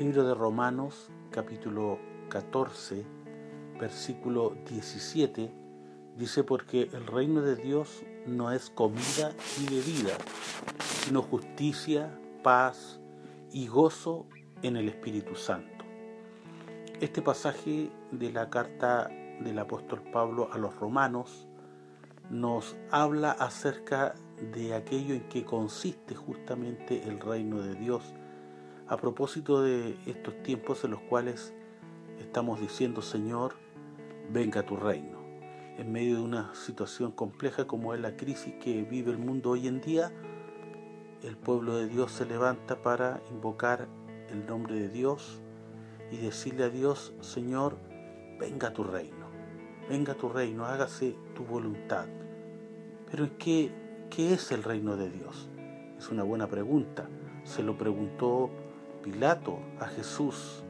Libro de Romanos, capítulo 14, versículo 17, dice, porque el reino de Dios no es comida ni bebida, sino justicia, paz y gozo en el Espíritu Santo. Este pasaje de la carta del apóstol Pablo a los romanos nos habla acerca de aquello en que consiste justamente el reino de Dios a propósito de estos tiempos en los cuales estamos diciendo, Señor, venga tu reino. En medio de una situación compleja como es la crisis que vive el mundo hoy en día, el pueblo de Dios se levanta para invocar el nombre de Dios y decirle a Dios, Señor, venga tu reino, venga tu reino, hágase tu voluntad. Pero ¿qué, qué es el reino de Dios? Es una buena pregunta. Se lo preguntó Pilato a Jesús,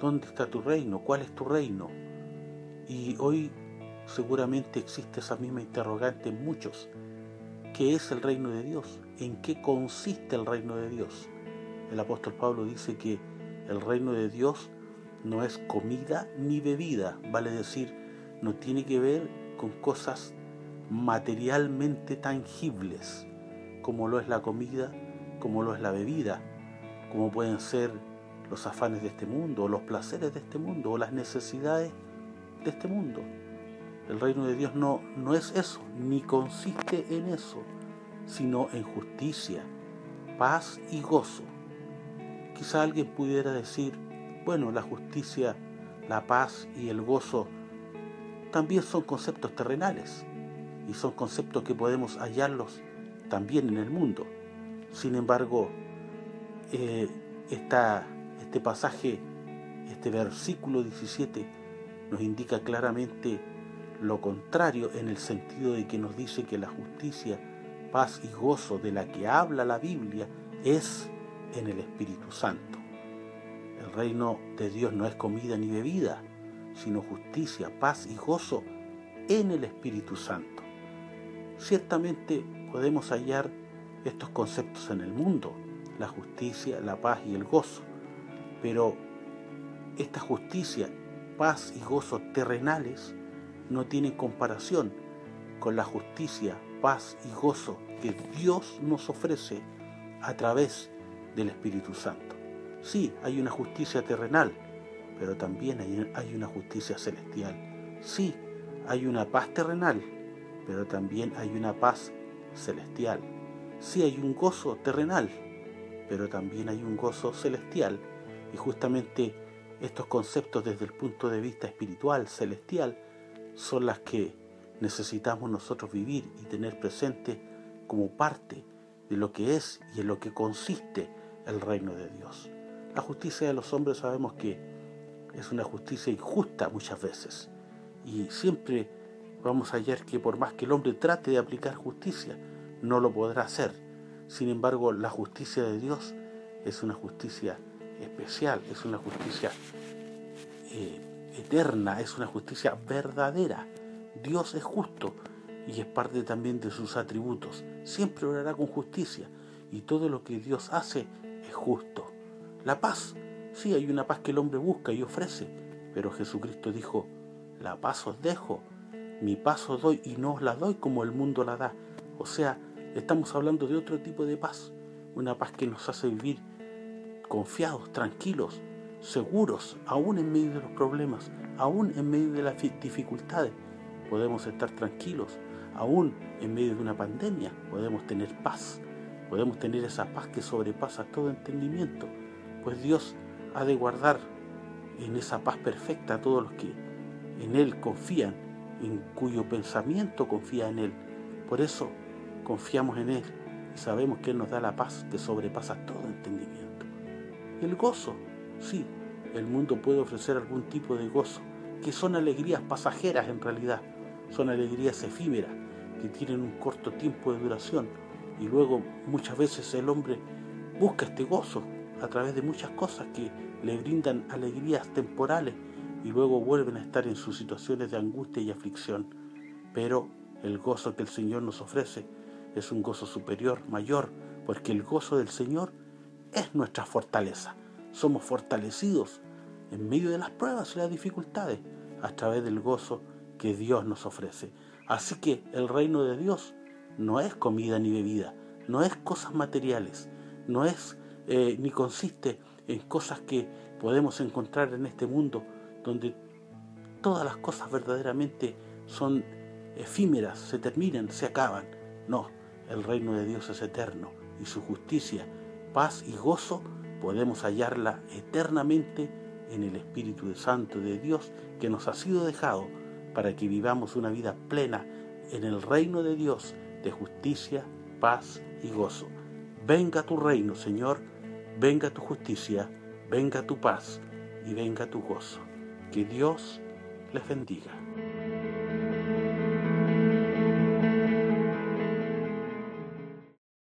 ¿dónde está tu reino? ¿Cuál es tu reino? Y hoy seguramente existe esa misma interrogante en muchos. ¿Qué es el reino de Dios? ¿En qué consiste el reino de Dios? El apóstol Pablo dice que el reino de Dios no es comida ni bebida, vale decir, no tiene que ver con cosas materialmente tangibles, como lo es la comida, como lo es la bebida, como pueden ser los afanes de este mundo, los placeres de este mundo, o las necesidades de este mundo. El reino de Dios no, no es eso, ni consiste en eso, sino en justicia, paz y gozo. Quizá alguien pudiera decir, bueno, la justicia, la paz y el gozo también son conceptos terrenales y son conceptos que podemos hallarlos también en el mundo. Sin embargo, eh, este pasaje, este versículo 17, nos indica claramente lo contrario en el sentido de que nos dice que la justicia, paz y gozo de la que habla la Biblia es en el Espíritu Santo. El reino de Dios no es comida ni bebida, sino justicia, paz y gozo en el Espíritu Santo. Ciertamente podemos hallar estos conceptos en el mundo, la justicia, la paz y el gozo. Pero esta justicia, paz y gozo terrenales no tienen comparación con la justicia, paz y gozo que Dios nos ofrece a través del Espíritu Santo. Sí, hay una justicia terrenal, pero también hay una justicia celestial. Sí, hay una paz terrenal, pero también hay una paz celestial. Sí, hay un gozo terrenal, pero también hay un gozo celestial. Y justamente estos conceptos desde el punto de vista espiritual, celestial, son las que necesitamos nosotros vivir y tener presente como parte de lo que es y en lo que consiste el reino de Dios. La justicia de los hombres sabemos que es una justicia injusta muchas veces y siempre vamos a hallar que por más que el hombre trate de aplicar justicia, no lo podrá hacer sin embargo, la justicia de Dios es una justicia especial, es una justicia eh, eterna, es una justicia verdadera. Dios es justo y es parte también de sus atributos. Siempre orará con justicia y todo lo que Dios hace es justo. La paz, sí hay una paz que el hombre busca y ofrece, pero Jesucristo dijo, la paz os dejo, mi paz os doy y no os la doy como el mundo la da. O sea, Estamos hablando de otro tipo de paz, una paz que nos hace vivir confiados, tranquilos, seguros, aún en medio de los problemas, aún en medio de las dificultades. Podemos estar tranquilos, aún en medio de una pandemia podemos tener paz, podemos tener esa paz que sobrepasa todo entendimiento, pues Dios ha de guardar en esa paz perfecta a todos los que en Él confían, en cuyo pensamiento confía en Él. Por eso confiamos en Él y sabemos que Él nos da la paz que sobrepasa todo entendimiento. El gozo, sí, el mundo puede ofrecer algún tipo de gozo, que son alegrías pasajeras en realidad, son alegrías efímeras, que tienen un corto tiempo de duración y luego muchas veces el hombre busca este gozo a través de muchas cosas que le brindan alegrías temporales y luego vuelven a estar en sus situaciones de angustia y aflicción. Pero el gozo que el Señor nos ofrece es un gozo superior, mayor, porque el gozo del Señor es nuestra fortaleza. somos fortalecidos en medio de las pruebas y las dificultades a través del gozo que Dios nos ofrece. Así que el reino de Dios no es comida ni bebida, no es cosas materiales, no es eh, ni consiste en cosas que podemos encontrar en este mundo donde todas las cosas verdaderamente son efímeras, se terminan, se acaban. No, el reino de Dios es eterno y su justicia, paz y gozo podemos hallarla eternamente en el Espíritu Santo de Dios que nos ha sido dejado para que vivamos una vida plena en el reino de Dios de justicia, paz y gozo. Venga tu reino, Señor, venga tu justicia, venga tu paz y venga tu gozo. Que Dios les bendiga.